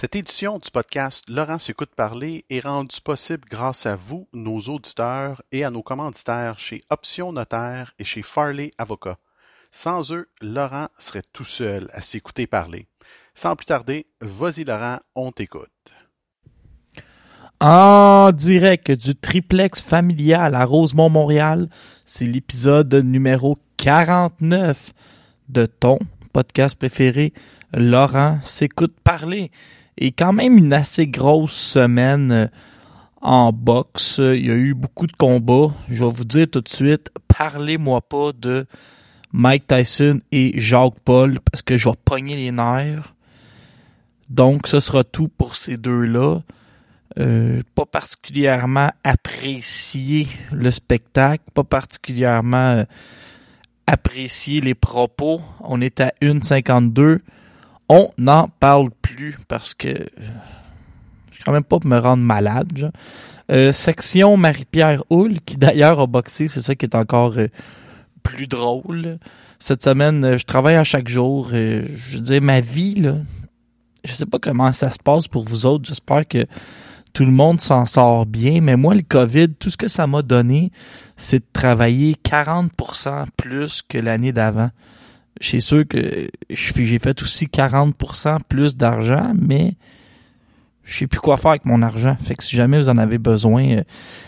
Cette édition du podcast Laurent s'écoute parler est rendue possible grâce à vous, nos auditeurs, et à nos commanditaires chez Option Notaire et chez Farley Avocat. Sans eux, Laurent serait tout seul à s'écouter parler. Sans plus tarder, vas-y Laurent, on t'écoute. En direct du triplex familial à Rosemont, Montréal, c'est l'épisode numéro 49 de ton podcast préféré, Laurent s'écoute parler. Et quand même une assez grosse semaine euh, en boxe. Il y a eu beaucoup de combats. Je vais vous dire tout de suite, parlez-moi pas de Mike Tyson et Jacques Paul parce que je vais pogner les nerfs. Donc, ce sera tout pour ces deux-là. Euh, pas particulièrement apprécié le spectacle, pas particulièrement euh, apprécié les propos. On est à 1,52. On n'en parle plus parce que euh, je suis quand même pas me rendre malade. Euh, section Marie-Pierre Houle, qui d'ailleurs a boxé, c'est ça qui est encore euh, plus drôle. Cette semaine, je travaille à chaque jour. je veux dire, ma vie, là, je sais pas comment ça se passe pour vous autres. J'espère que tout le monde s'en sort bien. Mais moi, le COVID, tout ce que ça m'a donné, c'est de travailler 40% plus que l'année d'avant. C'est sûr que j'ai fait aussi 40% plus d'argent, mais je sais plus quoi faire avec mon argent. Fait que si jamais vous en avez besoin, euh,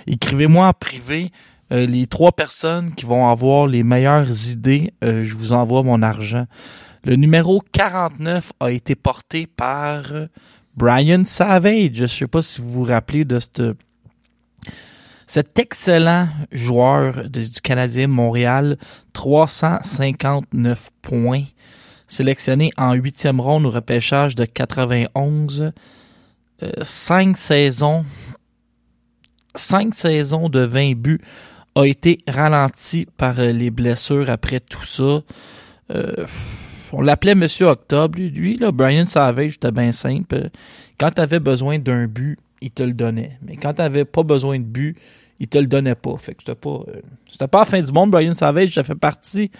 écrivez-moi en privé. Euh, les trois personnes qui vont avoir les meilleures idées, euh, je vous envoie mon argent. Le numéro 49 a été porté par Brian Savage. Je sais pas si vous vous rappelez de cette cet excellent joueur du Canadien Montréal, 359 points, sélectionné en huitième ronde au repêchage de 91, euh, cinq saisons, cinq saisons de 20 buts, a été ralenti par euh, les blessures après tout ça. Euh, on l'appelait Monsieur Octobre. Lui, Lui, là, Brian Savage, c'était bien simple. Quand tu avais besoin d'un but, il te le donnait. Mais quand tu n'avais pas besoin de but, il te le donnait pas. Fait que c'était pas, euh, c'était pas la fin du monde. Brian Savage, ça fait partie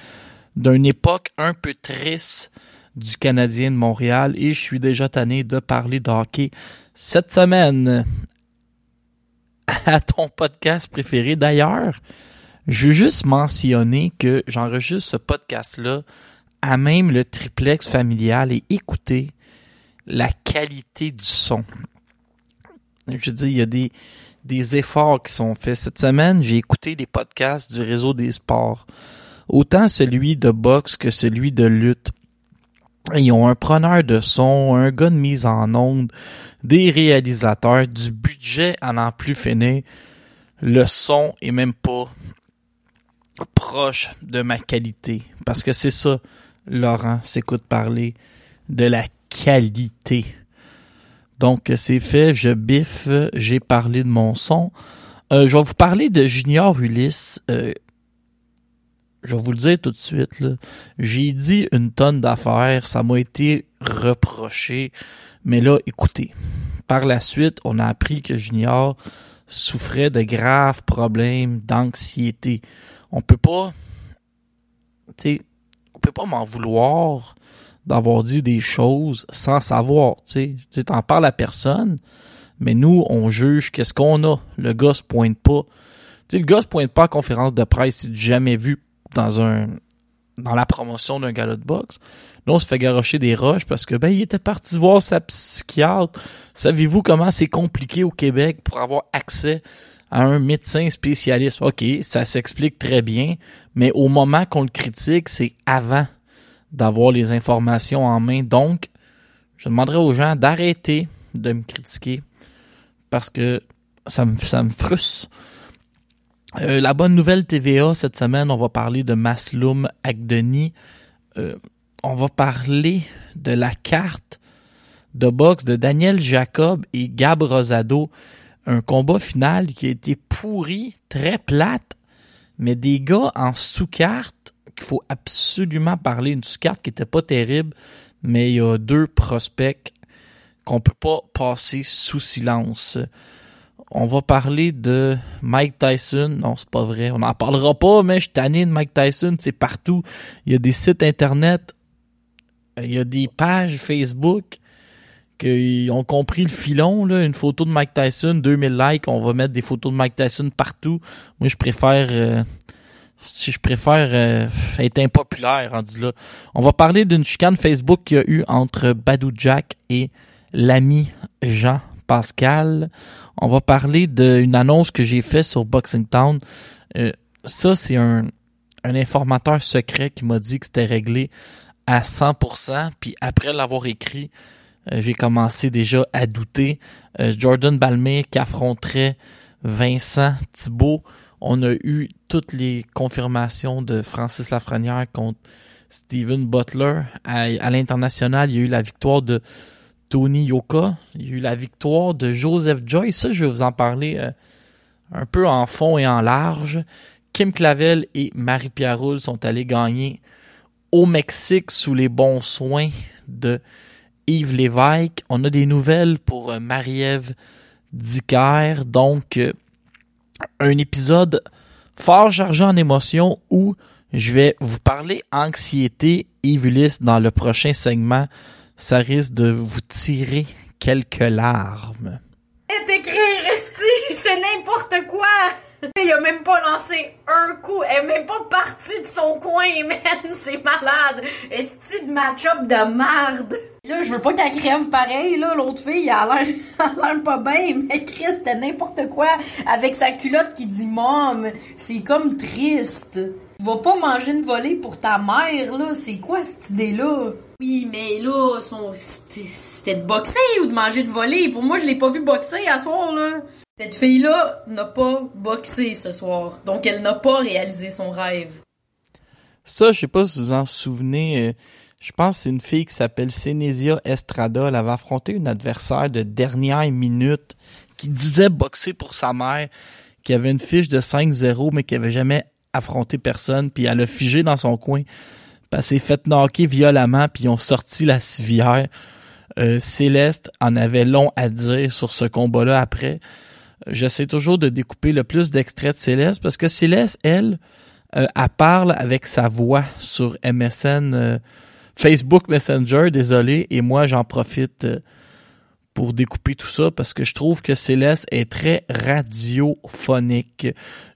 d'une époque un peu triste du Canadien de Montréal et je suis déjà tanné de parler de hockey cette semaine à ton podcast préféré. D'ailleurs, je veux juste mentionner que j'enregistre ce podcast-là à même le triplex familial et écouter la qualité du son. Je veux dire, il y a des, des efforts qui sont faits. Cette semaine, j'ai écouté des podcasts du réseau des sports. Autant celui de boxe que celui de lutte. Ils ont un preneur de son, un gars de mise en onde, des réalisateurs, du budget à n'en plus finir. Le son est même pas proche de ma qualité. Parce que c'est ça, Laurent s'écoute parler de la qualité. Donc, c'est fait, je biffe, j'ai parlé de mon son. Euh, je vais vous parler de Junior Ulysse. Euh, je vais vous le dire tout de suite. J'ai dit une tonne d'affaires, ça m'a été reproché. Mais là, écoutez, par la suite, on a appris que Junior souffrait de graves problèmes d'anxiété. On peut pas, tu sais, on peut pas m'en vouloir d'avoir dit des choses sans savoir, tu sais. T'en parles à personne, mais nous, on juge qu'est-ce qu'on a. Le gars se pointe pas. Tu le gars se pointe pas en conférence de presse, il jamais vu dans un, dans la promotion d'un gala de boxe. Là, on se fait garocher des roches parce que, ben, il était parti voir sa psychiatre. Savez-vous comment c'est compliqué au Québec pour avoir accès à un médecin spécialiste? OK, ça s'explique très bien, mais au moment qu'on le critique, c'est avant d'avoir les informations en main. Donc, je demanderai aux gens d'arrêter de me critiquer parce que ça me, ça frustre. Euh, la bonne nouvelle TVA cette semaine, on va parler de Masloum Agdeni. Euh, on va parler de la carte de boxe de Daniel Jacob et Gab Rosado. Un combat final qui a été pourri, très plate, mais des gars en sous-carte qu'il faut absolument parler. Une sous-carte qui était pas terrible, mais il y a deux prospects qu'on peut pas passer sous silence. On va parler de Mike Tyson. Non, c'est pas vrai. On n'en parlera pas, mais je suis de Mike Tyson. C'est partout. Il y a des sites internet. Il y a des pages Facebook qui ont compris le filon. Là. Une photo de Mike Tyson, 2000 likes. On va mettre des photos de Mike Tyson partout. Moi, je préfère... Euh, si je préfère euh, être impopulaire rendu là. On va parler d'une chicane Facebook qu'il y a eu entre Badou Jack et l'ami Jean Pascal. On va parler d'une annonce que j'ai faite sur Boxing Town. Euh, ça, c'est un, un informateur secret qui m'a dit que c'était réglé à 100%. Puis après l'avoir écrit, euh, j'ai commencé déjà à douter. Euh, Jordan Balmer qui affronterait Vincent Thibault. On a eu toutes les confirmations de Francis Lafrenière contre Steven Butler. À, l'international, il y a eu la victoire de Tony Yoka. Il y a eu la victoire de Joseph Joy. Ça, je vais vous en parler euh, un peu en fond et en large. Kim Clavel et Marie-Pierre Roule sont allés gagner au Mexique sous les bons soins de Yves Lévesque. On a des nouvelles pour euh, Marie-Ève Dicker. Donc, euh, un épisode fort chargé en émotions où je vais vous parler anxiété Ulysse dans le prochain segment ça risque de vous tirer quelques larmes. Il a même pas lancé un coup, elle est même pas partie de son coin, man, c'est malade! Esti de match-up de merde! Là, je veux pas qu'elle crève pareil, là, l'autre fille, elle a l'air, elle a l'air pas bien, mais Chris, c'était n'importe quoi, avec sa culotte qui dit « Mom », c'est comme triste. Tu vas pas manger une volée pour ta mère, là, c'est quoi cette idée-là? Oui, mais là, son... c'était c'était de boxer ou de manger une volée? Pour moi, je l'ai pas vu boxer à soir, là. Cette fille-là n'a pas boxé ce soir. Donc, elle n'a pas réalisé son rêve. Ça, je sais pas si vous en souvenez. euh, Je pense que c'est une fille qui s'appelle Sénésia Estrada. Elle avait affronté une adversaire de dernière minute qui disait boxer pour sa mère, qui avait une fiche de 5-0, mais qui avait jamais affronté personne. Puis elle a figé dans son coin. Puis elle s'est fait knocker violemment, puis ils ont sorti la civière. Euh, Céleste en avait long à dire sur ce combat-là après. J'essaie toujours de découper le plus d'extraits de Céleste parce que Céleste, elle, euh, elle parle avec sa voix sur MSN, euh, Facebook Messenger, désolé, et moi j'en profite euh, pour découper tout ça parce que je trouve que Céleste est très radiophonique.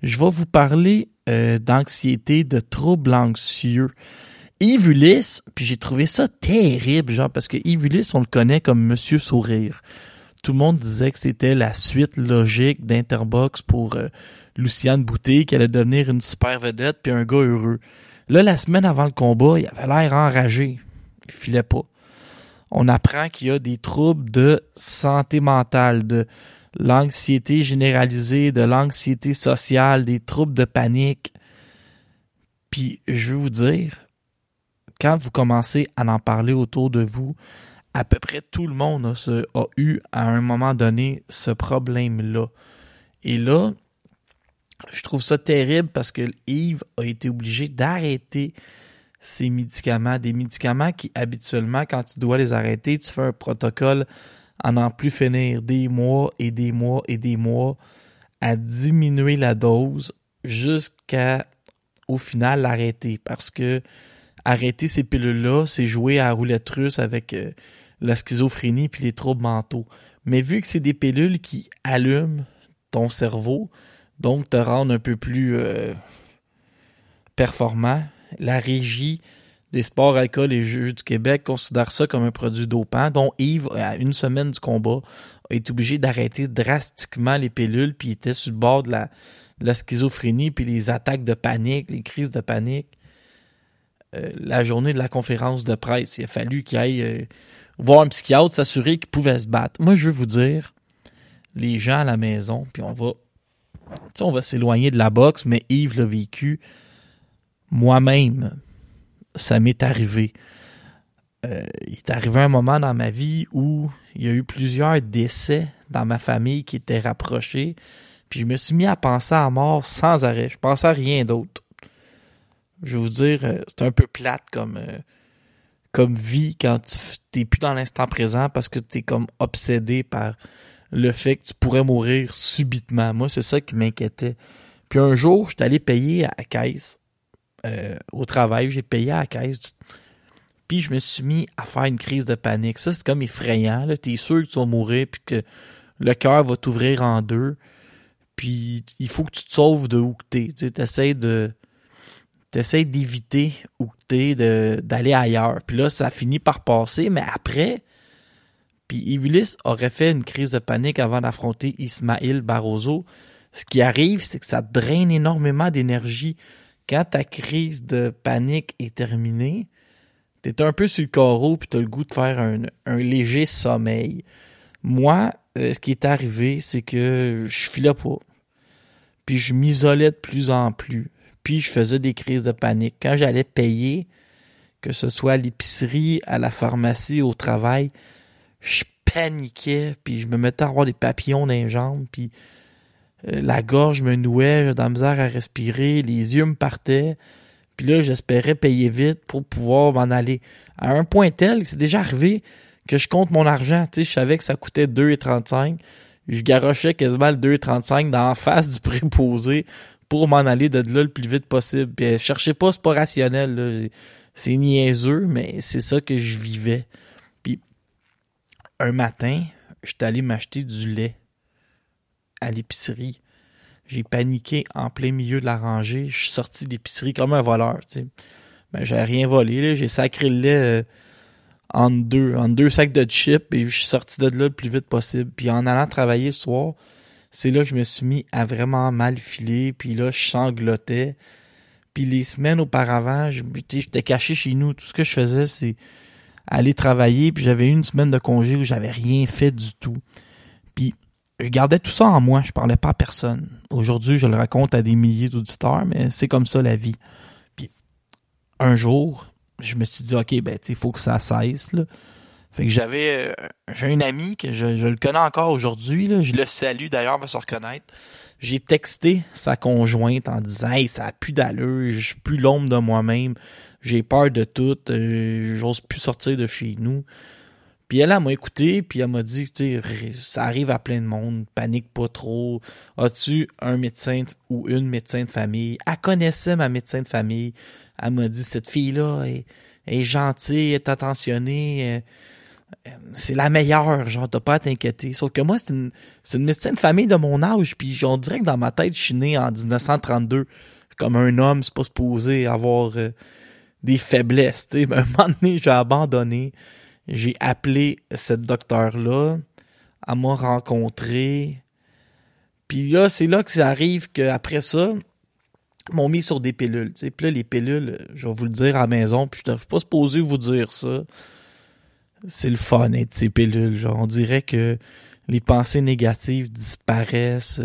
Je vais vous parler d'anxiété, de troubles anxieux. Yves Ulysse, puis j'ai trouvé ça terrible, genre, parce que Yves on le connaît comme Monsieur Sourire. Tout le monde disait que c'était la suite logique d'Interbox pour euh, Luciane Boutet, qui allait devenir une super vedette, puis un gars heureux. Là, la semaine avant le combat, il avait l'air enragé. Il filait pas. On apprend qu'il y a des troubles de santé mentale, de l'anxiété généralisée, de l'anxiété sociale, des troubles de panique. Puis, je veux vous dire, quand vous commencez à en parler autour de vous, à peu près tout le monde a, eu à un moment donné ce problème-là. Et là, je trouve ça terrible parce que Yves a été obligé d'arrêter ces médicaments, des médicaments qui habituellement, quand tu dois les arrêter, tu fais un protocole à n'en plus finir des mois et des mois et des mois à diminuer la dose jusqu'à au final l'arrêter parce que arrêter ces pilules-là, c'est jouer à roulette russe avec euh, la schizophrénie puis les troubles mentaux. Mais vu que c'est des pilules qui allument ton cerveau, donc te rendent un peu plus euh, performant, la régie des sports alcool et jeux du Québec considèrent ça comme un produit dopant, dont Yves, à une semaine du combat, a été obligé d'arrêter drastiquement les pilules, puis il était sur le bord de la, de la schizophrénie, puis les attaques de panique, les crises de panique. Euh, la journée de la conférence de presse, il a fallu qu'il aille euh, voir un psychiatre, s'assurer qu'il pouvait se battre. Moi, je veux vous dire, les gens à la maison, puis on va, tu on va s'éloigner de la boxe, mais Yves l'a vécu. Moi-même, ça m'est arrivé. Euh, il est arrivé un moment dans ma vie où il y a eu plusieurs décès dans ma famille qui étaient rapprochés. Puis je me suis mis à penser à mort sans arrêt. Je pensais à rien d'autre. Je vais vous dire, euh, c'est un peu plate comme, euh, comme vie quand tu t'es plus dans l'instant présent parce que tu es comme obsédé par le fait que tu pourrais mourir subitement. Moi, c'est ça qui m'inquiétait. Puis un jour, j'étais allé payer à la caisse euh, au travail. J'ai payé à la caisse. Puis je me suis mis à faire une crise de panique. Ça, c'est comme effrayant. Tu es sûr que tu vas mourir puis que le cœur va t'ouvrir en deux. Puis il faut que tu te sauves de où que t'es. Tu essaies de t'essayes d'éviter où t'es, d'aller ailleurs. Puis là, ça finit par passer, mais après, puis Ivilis aurait fait une crise de panique avant d'affronter Ismaël Barroso. Ce qui arrive, c'est que ça draine énormément d'énergie. Quand ta crise de panique est terminée, t'es un peu sur le carreau puis t'as le goût de faire un, un léger sommeil. Moi, euh, ce qui est arrivé, c'est que je filais pas. Puis je m'isolais de plus en plus. Puis je faisais des crises de panique. Quand j'allais payer, que ce soit à l'épicerie, à la pharmacie, au travail, je paniquais, puis je me mettais à avoir des papillons dans les jambes, puis euh, la gorge me nouait, j'avais de la misère à respirer, les yeux me partaient, puis là, j'espérais payer vite pour pouvoir m'en aller. À un point tel que c'est déjà arrivé que je compte mon argent, tu sais, je savais que ça coûtait 2,35, je garochais quasiment le 2,35 dans la face du préposé pour m'en aller de là le plus vite possible. Puis euh, cherchez pas, c'est pas rationnel, c'est niaiseux, mais c'est ça que je vivais. Puis un matin, j'étais allé m'acheter du lait à l'épicerie. J'ai paniqué en plein milieu de la rangée. Je suis sorti d'épicerie comme un voleur. Tu sais. Ben, j'ai rien volé. J'ai sacré le lait euh, en deux, en deux sacs de chips et je suis sorti de là le plus vite possible. Puis en allant travailler le soir, c'est là que je me suis mis à vraiment mal filer. Puis là, je sanglotais. Puis les semaines auparavant, j'étais caché chez nous. Tout ce que je faisais, c'est aller travailler. Puis j'avais une semaine de congé où j'avais rien fait du tout. Puis je gardais tout ça en moi. Je parlais pas à personne. Aujourd'hui, je le raconte à des milliers d'auditeurs, mais c'est comme ça la vie. Puis un jour, je me suis dit, OK, ben, il faut que ça cesse. Fait que j'avais, euh, j'ai un ami que je, je le connais encore aujourd'hui. Je le salue d'ailleurs, il va se reconnaître. J'ai texté sa conjointe en disant, hey, ça a plus d'allure, je suis plus l'ombre de moi-même, j'ai peur de tout, euh, j'ose plus sortir de chez nous. Puis elle, elle m'a écouté, puis elle m'a dit, tu sais, ça arrive à plein de monde, panique pas trop. As-tu un médecin de- ou une médecin de famille? Elle connaissait ma médecin de famille. Elle m'a dit, cette fille-là est, est gentille, est attentionnée, euh, c'est la meilleure, genre, t'as pas à t'inquiéter. Sauf que moi, c'est une, c'est une médecin de famille de mon âge, puis on dirait que dans ma tête, je suis né en 1932. Comme un homme, c'est pas supposé avoir euh, des faiblesses, tu sais. Un moment donné, j'ai abandonné. J'ai appelé cette docteur-là. Elle m'a rencontré. Puis là, c'est là que ça arrive qu'après ça, m'ont mis sur des pilules. tu sais. Puis là, les pilules, je vais vous le dire à la maison, puis je ne suis pas supposé vous dire ça. C'est le fun être ces pilules. Genre, on dirait que les pensées négatives disparaissent.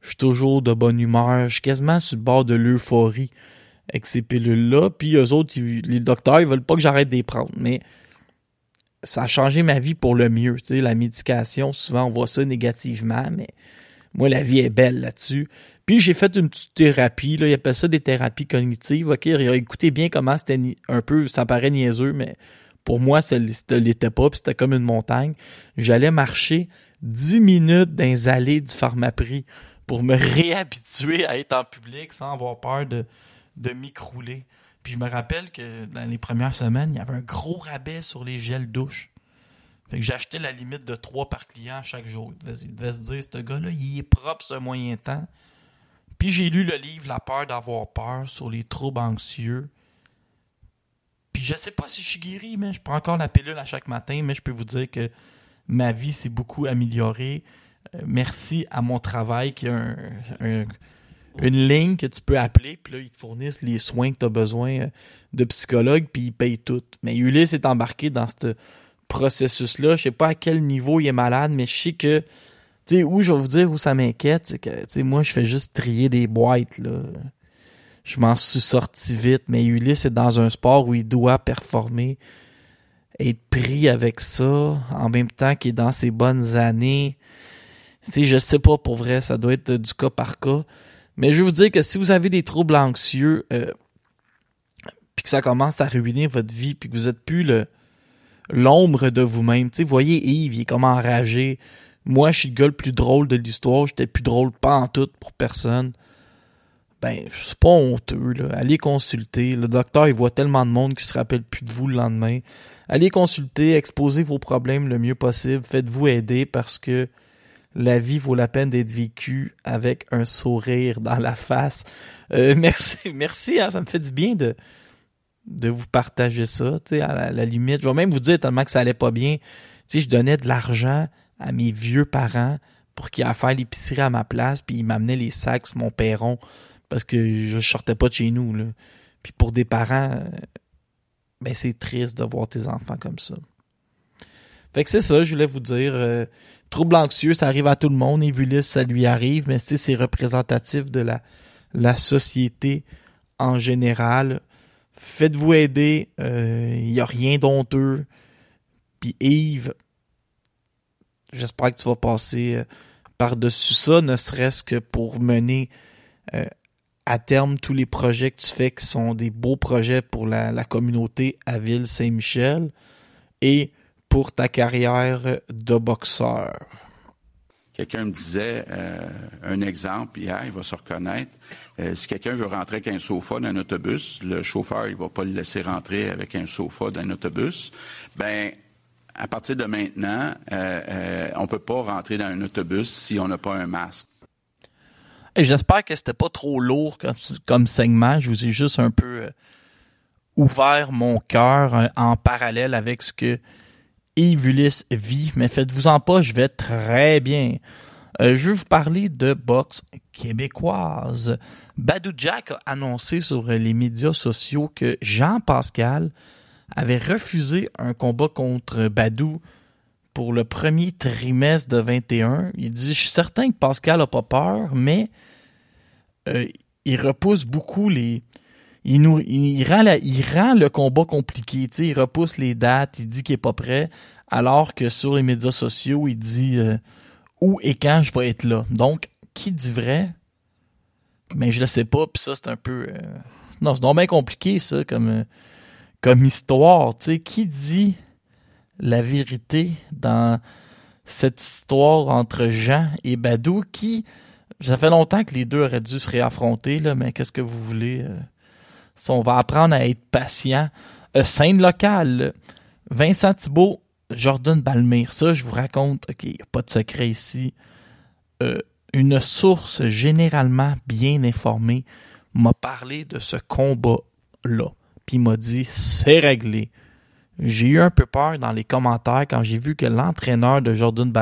Je suis toujours de bonne humeur. Je suis quasiment sur le bord de l'euphorie avec ces pilules-là. Puis eux autres, les docteurs, ils veulent pas que j'arrête de les prendre. Mais ça a changé ma vie pour le mieux. Tu sais, la médication, souvent on voit ça négativement, mais moi, la vie est belle là-dessus. Puis j'ai fait une petite thérapie, là, ils appellent ça des thérapies cognitives. OK, écoutez bien comment c'était un peu, ça paraît niaiseux, mais pour moi, ça ne l'était pas, puis c'était comme une montagne. J'allais marcher 10 minutes dans les allées du pharmaprix pour me réhabituer à être en public sans avoir peur de, de m'écrouler. Puis je me rappelle que dans les premières semaines, il y avait un gros rabais sur les gels douche. Fait que j'achetais la limite de 3 par client chaque jour. Il devait, il devait se dire, ce gars-là, il est propre ce moyen temps. Puis j'ai lu le livre La peur d'avoir peur sur les troubles anxieux. Puis je sais pas si je suis guéri, mais je prends encore la pilule à chaque matin, mais je peux vous dire que ma vie s'est beaucoup améliorée. Euh, merci à mon travail qui a un, un- une ligne que tu peux appeler, puis là, ils te fournissent les soins que tu as besoin euh, de psychologue, puis ils payent tout. Mais Ulysse est embarqué dans ce processus-là. Je sais pas à quel niveau il est malade, mais je sais que, tu sais, où je vais vous dire où ça m'inquiète, c'est que, tu sais, moi, je fais juste trier des boîtes, là. Je m'en suis sorti vite, mais Ulysse est dans un sport où il doit performer, être pris avec ça, en même temps qu'il est dans ses bonnes années. Sais, je sais pas pour vrai, ça doit être du cas par cas. Mais je vais vous dire que si vous avez des troubles anxieux, euh, puis que ça commence à ruiner votre vie, puis que vous êtes plus le l'ombre de vous-même. Tu sais, voyez Yves, il est comme enragé. Moi, je suis le gars le plus drôle de l'histoire. J'étais plus drôle pas en tout pour personne. Ben, c'est pas honteux, là. Allez consulter. Le docteur, il voit tellement de monde qui se rappelle plus de vous le lendemain. Allez consulter, exposez vos problèmes le mieux possible. Faites-vous aider parce que la vie vaut la peine d'être vécue avec un sourire dans la face. Euh, merci, merci, hein, ça me fait du bien de, de vous partager ça, tu sais, à la, limite. Je vais même vous dire tellement que ça allait pas bien. Tu je donnais de l'argent à mes vieux parents pour qu'ils aient à faire l'épicerie à ma place, puis ils m'amenaient les sacs mon perron parce que je sortais pas de chez nous, là. Puis pour des parents, euh, ben c'est triste de voir tes enfants comme ça. Fait que c'est ça, je voulais vous dire. euh, trouble anxieux, ça arrive à tout le monde. Évulis, ça lui arrive, mais c'est représentatif de la, la société en général. Faites-vous aider. Il n'y a rien d'honteux. Puis Yves, j'espère que tu vas passer euh, par-dessus ça, ne serait-ce que pour mener euh, à terme tous les projets que tu fais qui sont des beaux projets pour la, communauté à Ville-Saint-Michel et pour ta carrière de boxeur. Quelqu'un me disait euh, un exemple hier, il va se reconnaître. Euh, si quelqu'un veut rentrer avec un sofa dans un autobus, le chauffeur il va pas le laisser rentrer avec un sofa dans un autobus. Ben à partir de maintenant, euh, euh, on peut pas rentrer dans un autobus si on n'a pas un masque. J'espère que c'était pas trop lourd comme, segment. Je vous ai juste un peu euh, ouvert mon cœur euh, en parallèle avec ce que Yves vit. Mais faites-vous en pas, je vais très bien. Euh, je vais vous parler de boxe québécoise. Badou Jack a annoncé sur les médias sociaux que Jean Pascal avait refusé un combat contre Badou pour le premier trimestre de 21. Il dit, je suis certain que Pascal a pas peur, mais euh, il repousse beaucoup les... Il, nous, il, rend la, il rend le combat compliqué. Il repousse les dates, il dit qu'il est pas prêt, alors que sur les médias sociaux, il dit euh, où et quand je vais être là. Donc, qui dit vrai? Mais je le sais pas, puis ça, c'est un peu... euh, Non, c'est donc bien compliqué, ça, comme, comme histoire. tu sais. Qui dit la vérité dans cette histoire entre Jean et Badou qui, ça fait longtemps que les deux auraient dû se réaffronter, là, mais qu'est-ce que vous voulez? euh, on va apprendre à être patient. Euh, scène locale, Vincent Thibault, Jordan Balmire, ça, je vous raconte, ok, y a pas de secret ici. Euh, une source généralement bien informée m'a parlé de ce combat-là. Puis m'a dit, c'est réglé. J'ai eu un peu peur dans les commentaires quand j'ai vu que l'entraîneur de Jordan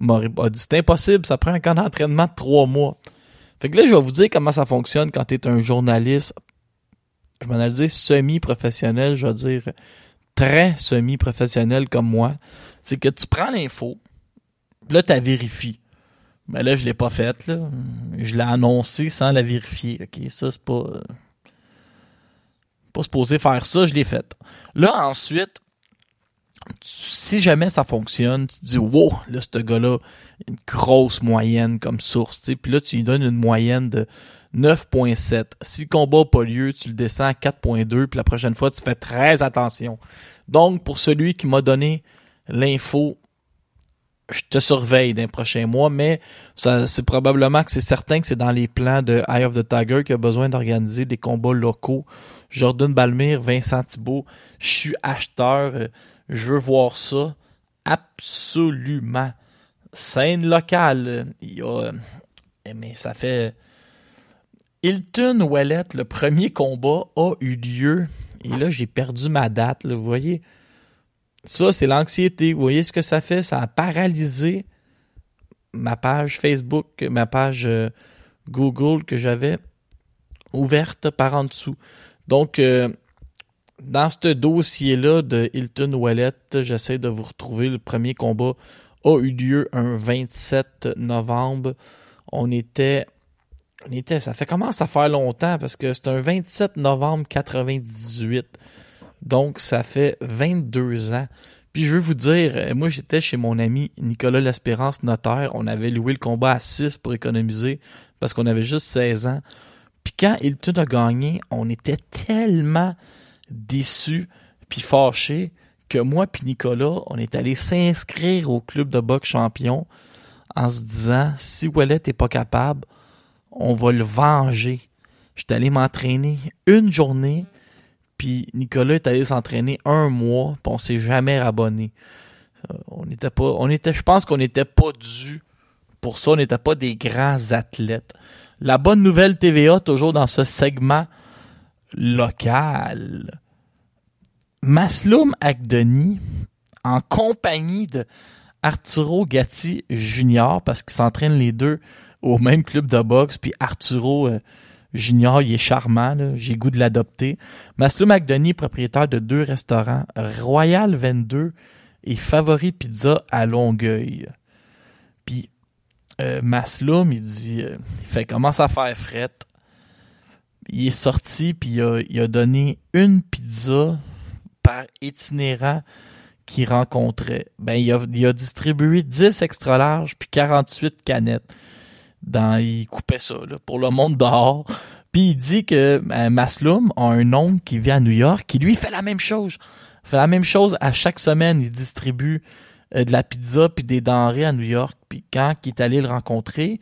m'a a dit c'est impossible, ça prend un camp d'entraînement de trois mois. Fait que là, je vais vous dire comment ça fonctionne quand tu es un journaliste, je m'en dire semi-professionnel, je vais dire très semi-professionnel comme moi. C'est que tu prends l'info, là, tu la vérifies. Ben là, je l'ai pas faite, là. Je l'ai annoncé sans la vérifier, ok? Ça, c'est pas... pas supposé faire ça, je l'ai fait. Là, ensuite, si jamais ça fonctionne, tu te dis, wow, là, ce gars-là, une grosse moyenne comme source, tu. Puis là, tu lui donnes une moyenne de 9.7. Si le combat n'a pas lieu, tu le descends à 4.2, puis la prochaine fois, tu fais très attention. Donc, pour celui qui m'a donné l'info, je te surveille d'un prochain mois, mais c'est probablement que c'est certain que c'est dans les plans de Eye of the Tiger qui a besoin d'organiser des combats locaux. Jordan Balmire, Vincent Thibault, je suis acheteur, euh, je veux voir ça. Absolument. Scène locale, euh, il y a, euh, mais ça fait Hilton Ouellet, le premier combat a eu lieu Et là, j'ai perdu ma date, vous voyez. Ça, c'est l'anxiété. Vous voyez ce que ça fait? Ça a paralysé ma page Facebook, ma page Google que j'avais ouverte par en dessous. Donc, euh, dans ce dossier-là de Hilton Wallet, j'essaie de vous retrouver. Le premier combat a eu lieu un 27 novembre. On était, on était, ça fait commence à faire longtemps parce que c'est un 27 novembre 98. Donc, ça fait 22 ans. Puis je veux vous dire, euh, moi j'étais chez mon ami Nicolas L'Espérance, notaire. On avait loué le combat à 6 pour économiser parce qu'on avait juste 16 ans. Puis quand Hilton a gagné, on était tellement déçus puis fâchés que moi puis Nicolas, on est allé s'inscrire au club de boxe champion en se disant si Wallet est pas capable, on va le venger. J'étais allé m'entraîner une journée, puis Nicolas est allé s'entraîner un mois, puis on s'est jamais rabonné. Euh, On n'était pas, on était, je pense qu'on n'était pas dû pour ça. On n'était pas des grands athlètes. La bonne nouvelle TVA, toujours dans ce segment local. Masloum Agdeni, en compagnie de Arturo Gatti Junior, parce qu'ils s'entraînent les deux au même club de boxe, puis Arturo euh, Junior, il est charmant, j'ai goût de l'adopter. Masloum Agdeni, propriétaire de deux restaurants, Royal 22 et Favori Pizza à Longueuil. Euh, il dit, euh, il fait commence à faire fret. Il est sorti puis il a, il donné une pizza par itinérant qu'il rencontrait. Ben il a, il distribué 10 extra larges puis 48 canettes. Dans, il coupait ça là, pour le monde dehors. Puis il dit que Masloum a un oncle qui vit à New York qui lui fait la même chose. fait la même chose à chaque semaine. Il distribue de la pizza puis des denrées à New York. Puis quand il est allé le rencontrer,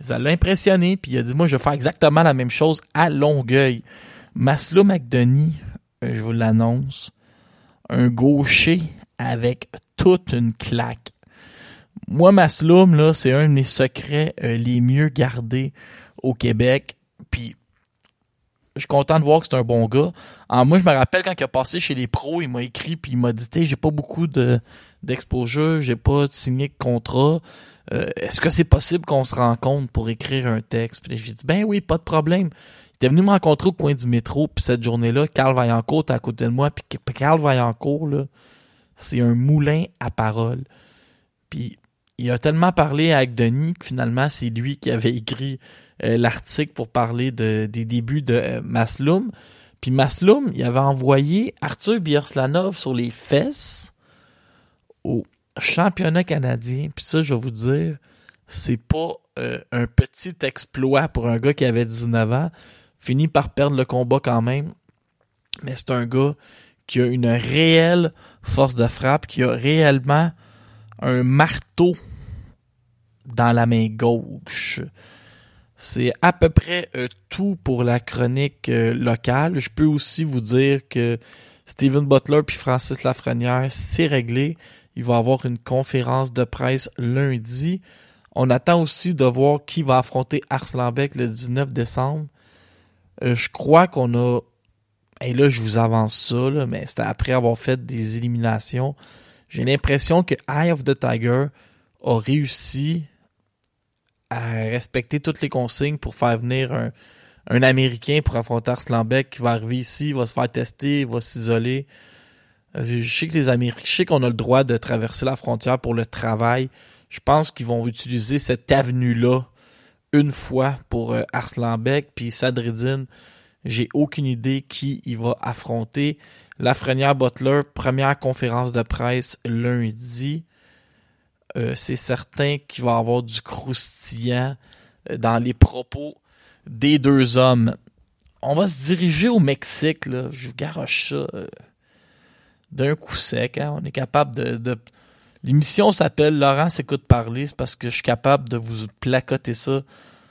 ça l'a impressionné. Puis il a dit, moi, je vais faire exactement la même chose à Longueuil. Maslow McDoney, euh, je vous l'annonce, un gaucher avec toute une claque. Moi, Masloum, là, c'est un de mes secrets euh, les mieux gardés au Québec. Puis je suis content de voir que c'est un bon gars. En moi, je me rappelle quand il a passé chez les pros, il m'a écrit puis il m'a dit, j'ai pas beaucoup de d'exposure, j'ai pas signé de contrat. Euh, Est-ce que c'est possible qu'on se rencontre pour écrire un texte? Puis j'ai dit, ben oui, pas de problème. Il était venu me rencontrer au coin du métro, puis cette journée-là, Carl Vaillancourt était à côté de moi, puis Carl Vaillancourt, là, c'est un moulin à parole. Puis il a tellement parlé avec Denis que finalement, c'est lui qui avait écrit l'article pour parler de, des débuts de euh, Masloum. Puis Masloum, il avait envoyé Arthur Bierslanov sur les fesses au championnat canadien. Puis ça, je vais vous dire, c'est pas euh, un petit exploit pour un gars qui avait 19 ans. Finit par perdre le combat quand même. Mais c'est un gars qui a une réelle force de frappe, qui a réellement un marteau dans la main gauche. C'est à peu près euh, tout pour la chronique euh, locale. Je peux aussi vous dire que Steven Butler puis Francis Lafrenière, c'est réglé. Il va avoir une conférence de presse lundi. On attend aussi de voir qui va affronter Arslanbek le 19 décembre. Euh, je crois qu'on a... Et là, je vous avance ça, mais c'était après avoir fait des éliminations. J'ai l'impression que Eye of the Tiger a réussi respecter toutes les consignes pour faire venir un, Américain pour affronter Arslanbek qui va arriver ici, va se faire tester, va s'isoler. Euh, Je sais que les Américains, je sais qu'on a le droit de traverser la frontière pour le travail. Je pense qu'ils vont utiliser cette avenue-là une fois pour euh, Arslanbek puis Sadreddin. J'ai aucune idée qui il va affronter. Lafrenière Butler, première conférence de presse lundi. Euh, c'est certain qu'il va y avoir du croustillant euh, dans les propos des deux hommes. On va se diriger au Mexique, là. Je vous garoche ça euh, d'un coup sec. hein. On est capable de... L'émission s'appelle Laurent s'écoute parler, c'est parce que je suis capable de vous placoter ça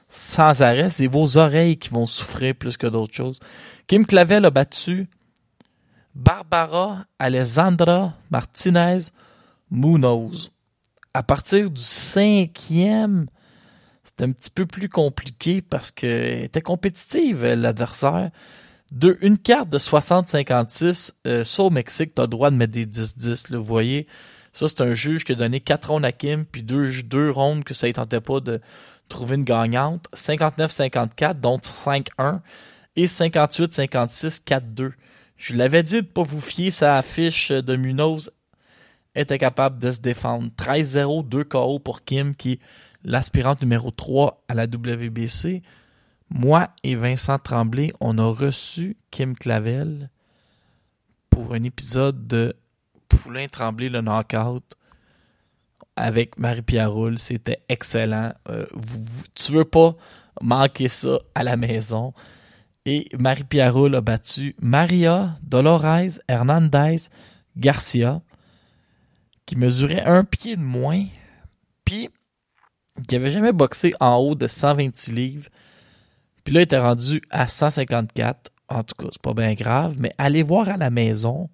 sans arrêt. C'est vos oreilles qui vont souffrir plus que d'autres choses. Kim Clavel a battu Barbara Alessandra Martinez Munoz. À partir du cinquième, c'était un petit peu plus compliqué parce que était compétitive, l'adversaire. Deux, une carte de 60-56, euh, ça au Mexique, t'as le droit de mettre des 10-10, là, vous voyez. Ça, c'est un juge qui a donné 4 rondes à Kim, puis deux, deux rondes que ça ne tentait pas de trouver une gagnante. 59-54, donc 5-1. Et 58-56, 4-2. Je l'avais dit de pas vous fier sa fiche de Munoz était capable de se défendre. 13-0, 2 KO pour Kim, qui est l'aspirante numéro 3 à la WBC. Moi et Vincent Tremblay, on a reçu Kim Clavel pour un épisode de Poulain Tremblay le knockout avec Marie-Pierre Roule. C'était excellent. Euh, vous, vous- tu veux pas manquer ça à la maison. Et Marie-Pierre Roule a battu Maria Dolores Hernandez Garcia, qui mesurait un pied de moins, puis qui avait jamais boxé en haut de 126 livres. Puis là, il était rendu à 154. En tout cas, c'est pas bien grave, mais allez voir à la maison,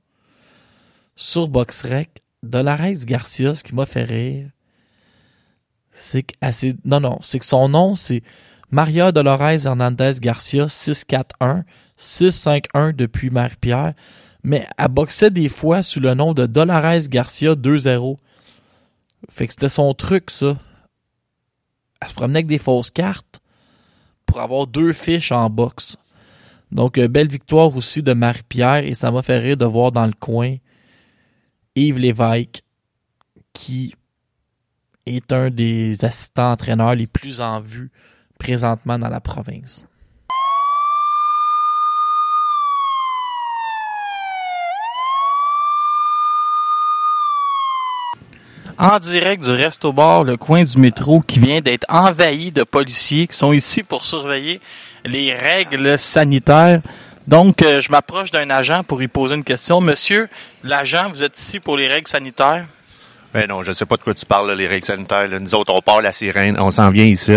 sur BoxRec, Dolores Garcia, ce qui m'a fait rire, c'est que, s'est- non, non, c'est que son nom, c'est Maria Dolores Hernandez Garcia, 641, 651 depuis Marie-Pierre, mais elle boxait des fois sous le nom de Dolores Garcia 2-0. Fait que c'était son truc, ça. Elle se promenait avec des fausses cartes pour avoir deux fiches en boxe. Donc, euh, belle victoire aussi de Marie-Pierre et ça m'a fait rire de voir dans le coin Yves Lévesque qui est un des assistants entraîneurs les plus en vue présentement dans la province. En direct du resto bar, le coin du métro, qui vient d'être envahi de policiers qui sont ici pour surveiller les règles sanitaires. Donc, euh, je m'approche d'un agent pour lui poser une question. Monsieur, l'agent, vous êtes ici pour les règles sanitaires? Ben non, je ne sais pas de quoi tu parles, là, les règles sanitaires. là. Nous autres, on part la sirène, on s'en vient ici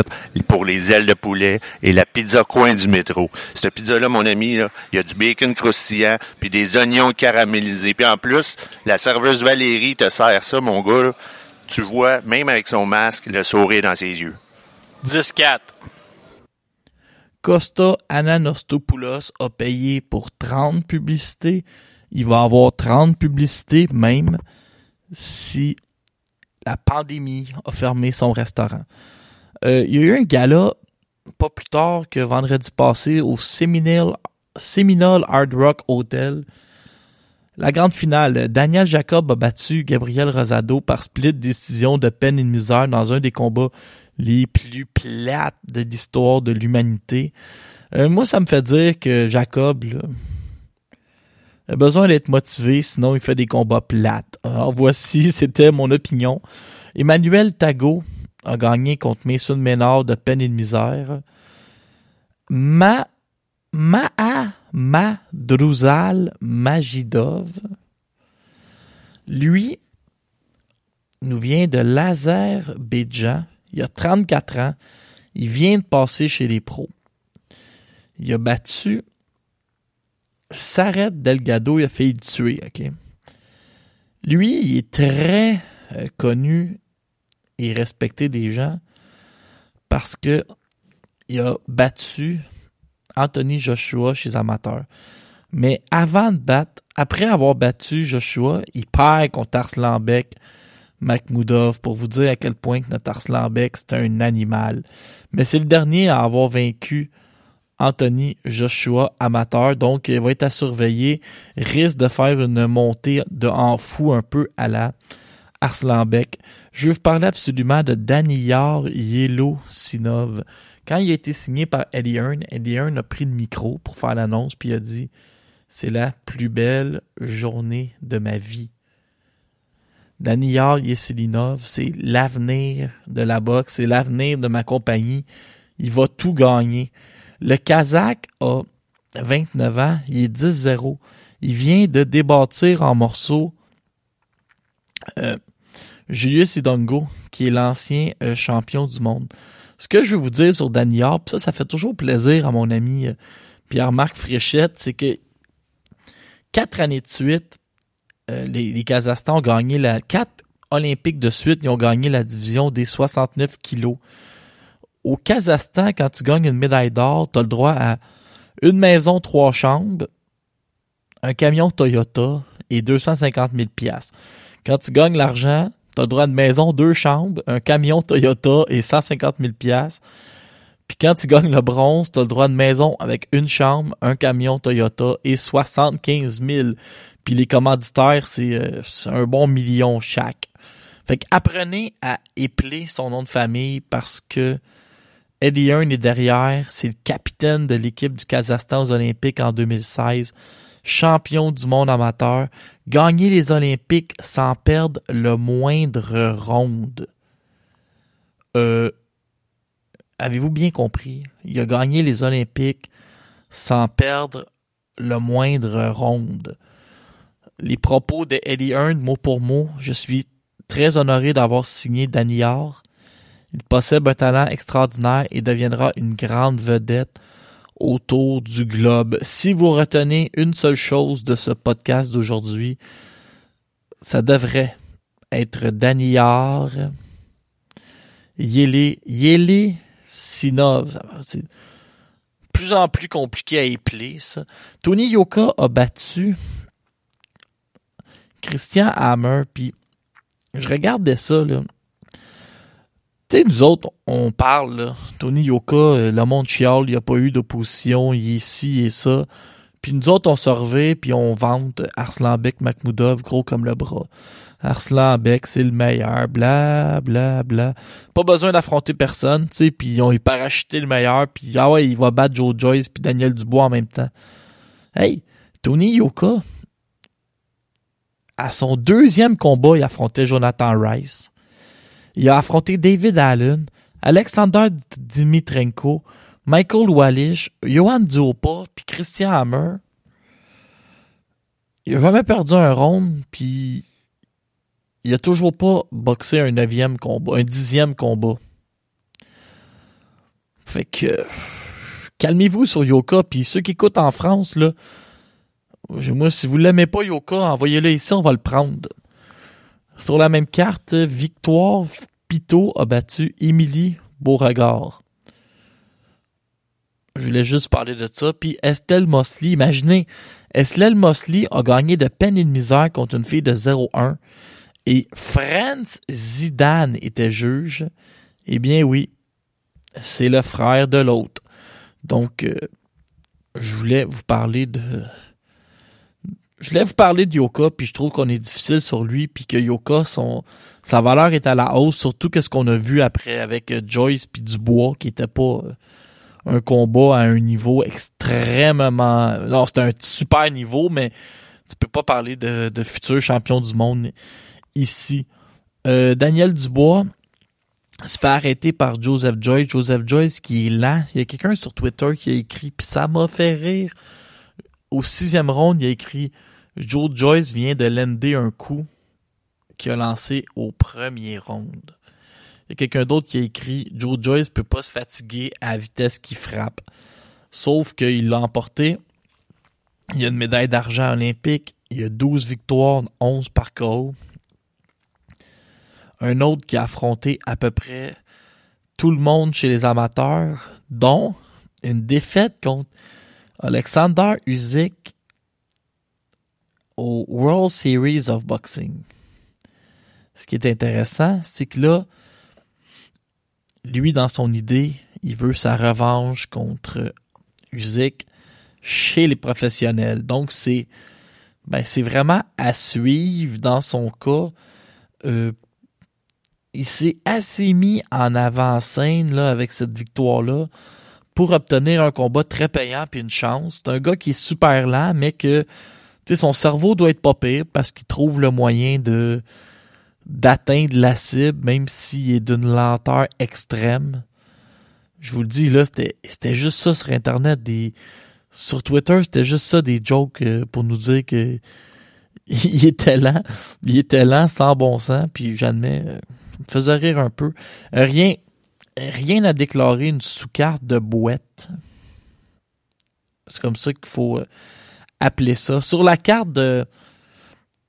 pour les ailes de poulet et la pizza coin du métro. Cette pizza-là, mon ami, là, il y a du bacon croustillant, puis des oignons caramélisés. Puis en plus, la serveuse Valérie te sert ça, mon gars. là. Tu vois, même avec son masque, le sourire dans ses yeux. 10-4. Costa Ananostopoulos a payé pour 30 publicités. Il va avoir 30 publicités même si la pandémie a fermé son restaurant. Euh, il y a eu un gala pas plus tard que vendredi passé au Seminole, Hard Rock Hotel. La grande finale, Daniel Jacob a battu Gabriel Rosado par split décision de peine et de misère dans un des combats les plus plates de l'histoire de l'humanité. Euh, moi, ça me fait dire que Jacob a besoin d'être motivé, sinon il fait des combats plates. Alors voici, c'était mon opinion. Emmanuel Tago a gagné contre Mason Ménard de peine et de misère. Ma Ma'a Madrouzal Majidov, lui, nous vient de l'Azerbaïdjan. Il a 34 ans. Il vient de passer chez les pros. Il a battu Saret Delgado. Il a failli le tuer, OK? Lui, il est très euh, connu et respecté des gens parce que il a battu Anthony Joshua chez les amateurs. Mais avant de battre, après avoir battu Joshua, il perd contre Arslanbek Makhmoudov pour vous dire à quel point que notre Arslanbek c'est un animal. Mais c'est le dernier à avoir vaincu Anthony Joshua amateur, donc il va être à surveiller, risque de faire une montée de en fou un peu à la Arslanbek. Je veux vous parler absolument de Daniyar Yelo Sinov. Quand il a été signé par Eddie Hearn, Eddie Hearn a pris le micro pour faire l'annonce puis a dit c'est la plus belle journée de ma vie. Daniyar Yeselinov, c'est l'avenir de la boxe, c'est l'avenir de ma compagnie. Il va tout gagner. Le Kazakh a 29 ans, il est 10-0. Il vient de débâtir en morceaux euh, Julius Idongo, qui est l'ancien euh, champion du monde. Ce que je veux vous dire sur Daniyar, pis ça, ça fait toujours plaisir à mon ami euh, Pierre-Marc Fréchette, c'est que quatre années de suite, les, les Kazakhstans ont gagné la quatre Olympiques de suite, ils ont gagné la division des 69 kilos. Au Kazakhstan, quand tu gagnes une médaille d'or, tu as le droit à Une maison, trois chambres, un camion Toyota et 250 000 piastres. Quand tu gagnes l'argent, tu as le droit à une maison, deux chambres, un camion Toyota et 150 000 piastres. Puis quand tu gagnes le bronze, tu as le droit à une maison avec une chambre, un camion Toyota et 75 000. Puis les commanditaires, c'est euh, c'est un bon million chaque. Fait que apprenez à épeler son nom de famille parce que Eddie Hearn est derrière. C'est le capitaine de l'équipe du Kazakhstan aux Olympiques en 2016. Champion du monde amateur. Gagner les Olympiques sans perdre le moindre ronde. Euh, avez-vous bien compris? Il a gagné les Olympiques sans perdre le moindre ronde. Les propos de Eddie Hearn, mot pour mot, je suis très honoré d'avoir signé Daniel. Il possède un talent extraordinaire et deviendra une grande vedette autour du globe. Si vous retenez une seule chose de ce podcast d'aujourd'hui, ça devrait être Daniel Yele, Yele Sinov. Plus en plus compliqué à épeler, ça. Tony Yoka a battu Christian Hammer, puis je regardais ça, là. Tu sais, nous autres, on parle, là. Tony Yoka, euh, le monde chiale, il n'y a pas eu d'opposition, il est ici et ça. Puis nous autres, on se puis on vante Arslanbek Makhmoudov, gros comme le bras. Arslanbek, c'est le meilleur, bla, bla, bla. Pas besoin d'affronter personne, tu sais, puis ils ont parachuté le meilleur, puis ah ouais, il va battre Joe Joyce puis Daniel Dubois en même temps. Hey, Tony Yoka, à son deuxième combat, il affrontait Jonathan Rice. Il a affronté David Allen, Alexander Dimitrenko, Michael Wallish, Johan Duopa, puis Christian Hammer. Il a jamais perdu un round, puis il a toujours pas boxé un neuvième combat, un dixième combat. Fait que calmez-vous sur Yoka, puis ceux qui écoutent en France, là, moi, si vous l'aimez pas, Yoka, envoyez-le ici, on va le prendre. Sur la même carte, Victoire Pito a battu Émilie Beauregard. Je voulais juste parler de ça. Puis Estelle Mosley, imaginez, Estelle Mosley a gagné de peine et de misère contre une fille de 0-1. Et Franz Zidane était juge. Eh bien oui, c'est le frère de l'autre. Donc, euh, je voulais vous parler de, je voulais vous parler de Yoka, puis je trouve qu'on est difficile sur lui, puis que Yoka, son, sa valeur est à la hausse, surtout qu'est-ce qu'on a vu après avec euh, Joyce puis Dubois, qui était pas euh, un combat à un niveau extrêmement... Non, c'était un super niveau, mais tu peux pas parler de, de futur champion du monde ici. Euh, Daniel Dubois se fait arrêter par Joseph Joyce. Joseph Joyce qui est là. Il y a quelqu'un sur Twitter qui a écrit, puis ça m'a fait rire. Au sixième round, il a écrit Joe Joyce vient de lender un coup qu'il a lancé au premier round. Il y a quelqu'un d'autre qui a écrit Joe Joyce peut pas se fatiguer à la vitesse qu'il frappe. Sauf qu'il l'a emporté. Il y a une médaille d'argent olympique. Il y a 12 victoires, 11 par KO. Un autre qui a affronté à peu près tout le monde chez les amateurs, dont une défaite contre Alexander Usyk World Series of Boxing. Ce qui est intéressant, c'est que là, lui, dans son idée, il veut sa revanche contre Usyk chez les professionnels. Donc, c'est ben, c'est vraiment à suivre dans son cas. Euh, il s'est assez mis en avant-scène avec cette victoire-là pour obtenir un combat très payant puis une chance. C'est un gars qui est super lent, mais que sais, son cerveau doit être pas pire parce qu'il trouve le moyen de d'atteindre la cible, même s'il est d'une lenteur extrême. Je vous le dis, là, c'était, juste ça sur Internet. Sur Twitter, c'était juste ça, des jokes euh, pour nous dire que il était lent. Il était lent sans bon sens, puis j'admets, euh, me faisait rire un peu. Rien, rien à déclarer une sous-carte de boîte. C'est comme ça qu'il faut euh, appeler ça. Sur la carte de,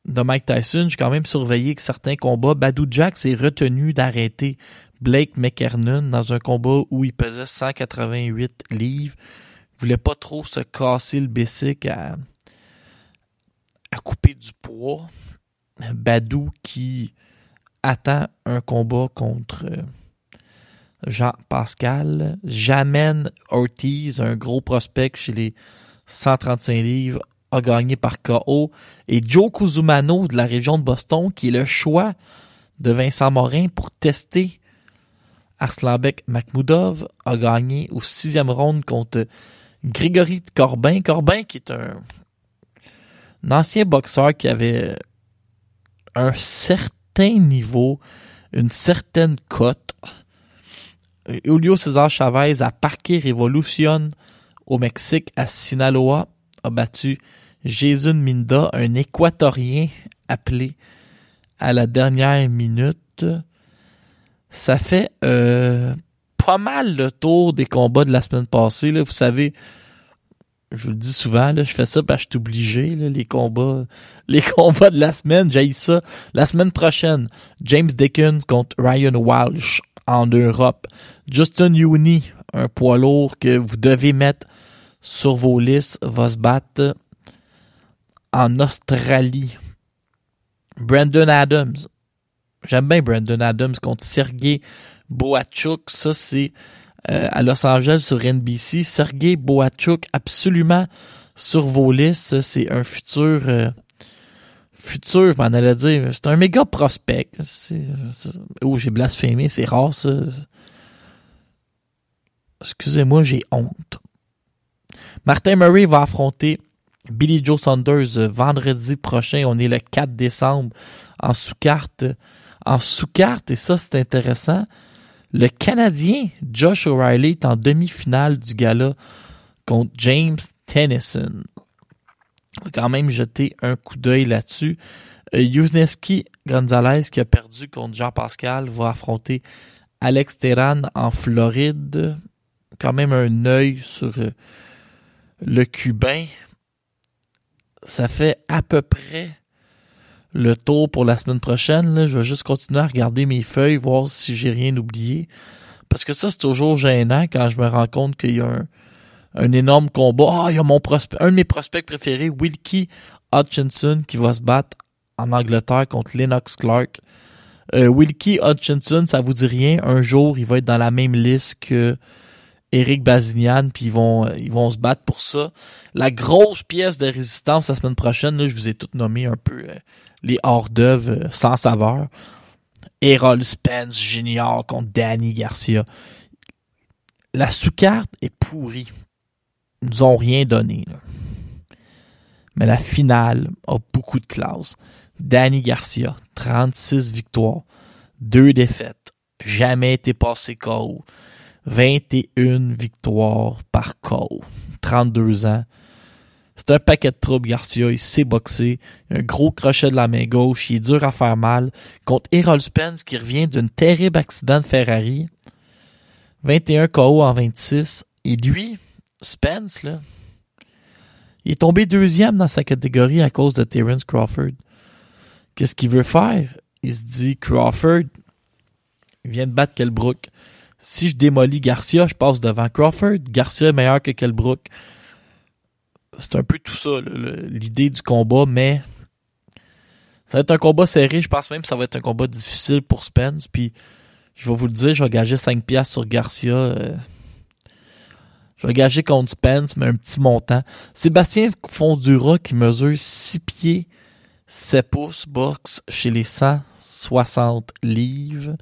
Mike Tyson, j'ai quand même surveillé que certains combats, Badou Jack s'est retenu d'arrêter Blake McKernan dans un combat où il pesait 188 livres. voulait pas trop se casser le bessic à, à couper du poids. Badou qui attend un combat contre euh, Jean Pascal. J'amène Ortiz, un gros prospect chez les 135 livres, a gagné par KO. Et Joe Kuzumano de la région de Boston, qui est le choix de Vincent Morin pour tester Arslanbek Makhmoudov, a gagné au sixième round contre Grégory Corbin. Corbin qui est un, un ancien boxeur qui avait un certain niveau, une certaine cote. Julio César Chavez a parqué Revolution au Mexique à Sinaloa, a battu Jason Minda, un équatorien appelé à la dernière minute. Ça fait euh, pas mal le tour des combats de la semaine passée. Vous savez, je vous le dis souvent, je fais ça parce que je suis obligé, les combats. Les combats de la semaine, j'ai ça. La semaine prochaine, James Dickens contre Ryan Walsh en Europe. Justin Uni, un poids lourd que vous devez mettre sur vos listes, va se battre en Australie. Brandon Adams. J'aime bien Brandon Adams contre Sergei Boachuk. Ça, c'est euh, à Los Angeles sur NBC. Sergei Boachuk, absolument sur vos listes. C'est un futur... Euh, futur, je m'en allais dire. C'est un méga prospect. Oh, j'ai blasphémé, c'est rare ça. Excusez-moi, j'ai honte. Martin Murray va affronter Billy Joe Saunders euh, vendredi prochain. On est le 4 décembre en sous-carte. En sous-carte, et ça c'est intéressant, le Canadien Josh O'Reilly est en demi-finale du gala contre James Tennyson. On va quand même jeter un coup d'œil là-dessus. Euh, Gonzalez, qui a perdu contre Jean Pascal, va affronter Alex Terran en Floride. Quand même un œil sur euh, le Cubain. Ça fait à peu près le tour pour la semaine prochaine. Je vais juste continuer à regarder mes feuilles, voir si j'ai rien oublié. Parce que ça, c'est toujours gênant quand je me rends compte qu'il y a un, énorme combat. Ah, il y a mon prospect, un de mes prospects préférés, Wilkie Hutchinson, qui va se battre en Angleterre contre Lennox Clark. Euh, Wilkie Hutchinson, ça vous dit rien. Un jour, il va être dans la même liste que Eric Bazignan, puis ils vont, ils vont se battre pour ça. La grosse pièce de résistance la semaine prochaine, là, je vous ai tout nommé un peu euh, les hors-d'œuvre euh, sans saveur. Errol Spence Junior contre Danny Garcia. La sous-carte est pourrie. Ils nous ont rien donné. Mais la finale a beaucoup de classe. Danny Garcia, 36 victoires, 2 défaites, jamais été passé KO. 21 victoires par KO. 32 ans. C'est un paquet de troubles, Garcia. Il sait boxer. un gros crochet de la main gauche. Il est dur à faire mal. Contre Errol Spence, qui revient d'un terrible accident de Ferrari. 21 KO en 26. Et lui, Spence, il est tombé deuxième dans sa catégorie à cause de Terence Crawford. Qu'est-ce qu'il veut faire? Il se dit, Crawford vient de battre Kelbrook si je démolis Garcia, je passe devant Crawford. Garcia est meilleur que Kelbrook. C'est un peu tout ça, l'idée du combat, mais ça va être un combat serré. Je pense même que ça va être un combat difficile pour Spence. Puis, je vais vous le dire, je vais gager 5 piastres sur Garcia. Euh, je vais gager contre Spence, mais un petit montant. Sébastien Fondura, qui mesure 6 pieds 7 pouces, boxe chez les 160 livres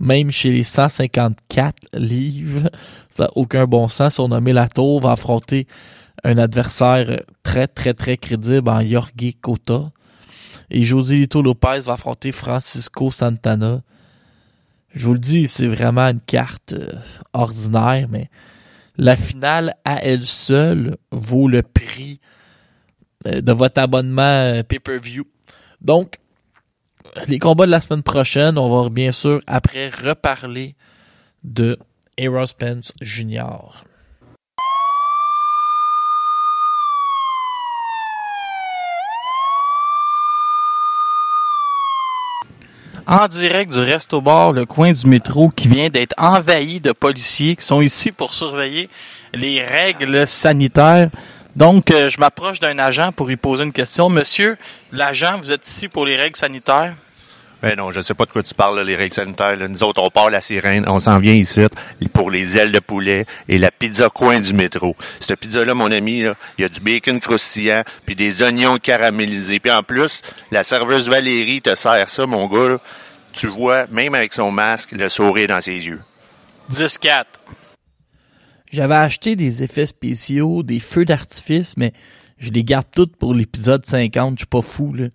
même chez les 154 livres. Ça n'a aucun bon sens. Surnommé La Tour va affronter un adversaire très, très, très crédible en Jorge Cota. Et José Lito Lopez va affronter Francisco Santana. Je vous le dis, c'est vraiment une carte euh, ordinaire, mais la finale à elle seule vaut le prix euh, de votre abonnement euh, pay-per-view. Donc, les combats de la semaine prochaine, on va bien sûr après reparler de Errol Spence Jr. En direct du Resto Bar, le coin du métro qui vient d'être envahi de policiers qui sont ici pour surveiller les règles sanitaires. Donc, euh, je m'approche d'un agent pour lui poser une question. Monsieur, l'agent, vous êtes ici pour les règles sanitaires? Ben non, je sais pas de quoi tu parles, là, les règles sanitaires. là. Nous autres, on part la sirène, on s'en vient ici pour les ailes de poulet et la pizza coin du métro. Cette pizza-là, mon ami, il y a du bacon croustillant, puis des oignons caramélisés. Puis en plus, la serveuse Valérie te sert ça, mon gars. là. Tu vois, même avec son masque, le sourire dans ses yeux. 10-4. J'avais acheté des effets spéciaux, des feux d'artifice, mais je les garde toutes pour l'épisode 50. Je suis pas fou, là.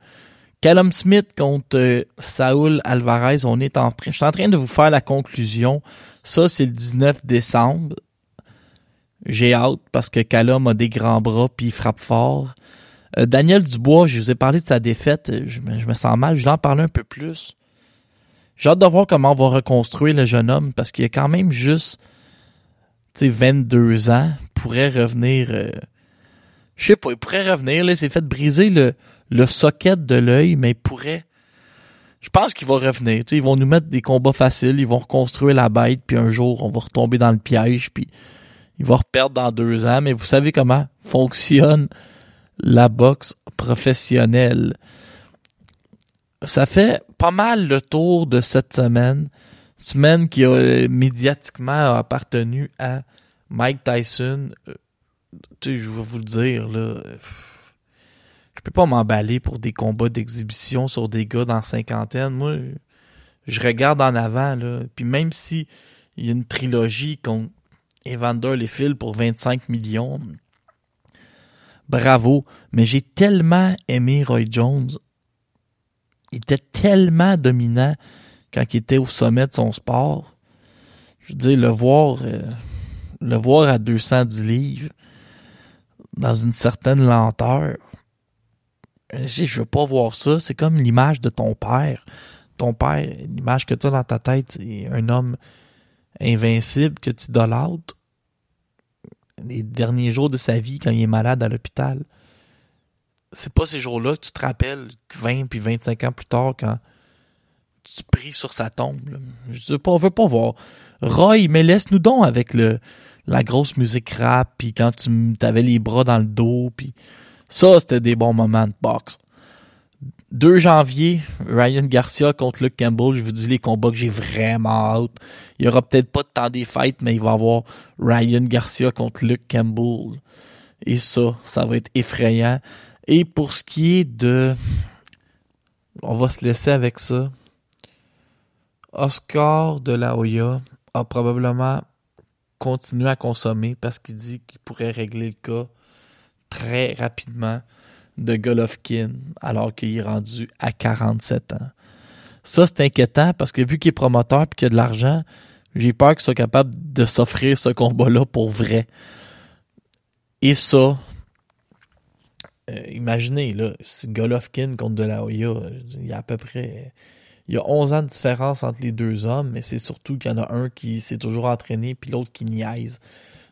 Callum Smith contre euh, Saul Alvarez, on est en train, je suis en train de vous faire la conclusion. Ça, c'est le 19 décembre. J'ai hâte parce que Callum a des grands bras puis il frappe fort. Euh, Daniel Dubois, je vous ai parlé de sa défaite. Je me, je me sens mal. Je vais en parler un peu plus. J'ai hâte de voir comment on va reconstruire le jeune homme parce qu'il a quand même juste 22 ans. Pourrait revenir. euh, je sais pas, il pourrait revenir. Là, il s'est fait briser le, le socket de l'œil, mais il pourrait. Je pense qu'il va revenir. Ils vont nous mettre des combats faciles, ils vont reconstruire la bête, puis un jour, on va retomber dans le piège, puis il va reperdre dans deux ans. Mais vous savez comment fonctionne la boxe professionnelle. Ça fait pas mal le tour de cette semaine. Semaine qui a euh, médiatiquement appartenu à Mike Tyson. Euh, Tu je vais vous le dire, là. Je peux pas m'emballer pour des combats d'exhibition sur des gars dans cinquantaine. Moi, je- je regarde en avant, là. Puis même si il y a une trilogie contre Evander les fils pour 25 millions, bravo. Mais j'ai tellement aimé Roy Jones. Il était tellement dominant quand il était au sommet de son sport. Je veux dire, le voir, euh, le voir à 210 livres, dans une certaine lenteur, je veux pas voir ça. C'est comme l'image de ton père. Ton père, l'image que tu as dans ta tête, c'est un homme invincible que tu idolâtres. Les derniers jours de sa vie, quand il est malade à l'hôpital, c'est pas ces jours-là que tu te rappelles 20 puis 25 ans plus tard quand tu pries sur sa tombe. Je pas, on veut pas voir. Roy, mais laisse-nous donc avec le la grosse musique rap puis quand tu t'avais les bras dans le dos puis ça c'était des bons moments de boxe. 2 janvier, Ryan Garcia contre Luke Campbell. Je vous dis les combats que j'ai vraiment hâte. Il y aura peut-être pas de temps des fêtes, mais il va y avoir Ryan Garcia contre Luke Campbell. Et ça, ça va être effrayant. Et pour ce qui est de... On va se laisser avec ça. Oscar de la Hoya a probablement continué à consommer parce qu'il dit qu'il pourrait régler le cas très rapidement de Golovkin alors qu'il est rendu à 47 ans. Ça, c'est inquiétant parce que vu qu'il est promoteur et qu'il a de l'argent, j'ai peur qu'il soit capable de s'offrir ce combat-là pour vrai. Et ça, euh, imaginez, là, si Golovkin contre De La Hoya, il y a à peu près... Il y a 11 ans de différence entre les deux hommes, mais c'est surtout qu'il y en a un qui s'est toujours entraîné puis l'autre qui niaise.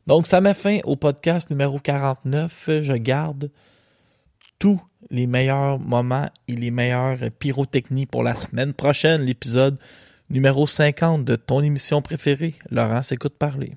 Donc, ça met fin au podcast numéro 49. Je garde tous les meilleurs moments et les meilleures pyrotechnies pour la semaine prochaine, l'épisode numéro 50 de ton émission préférée. Laurent s'écoute parler.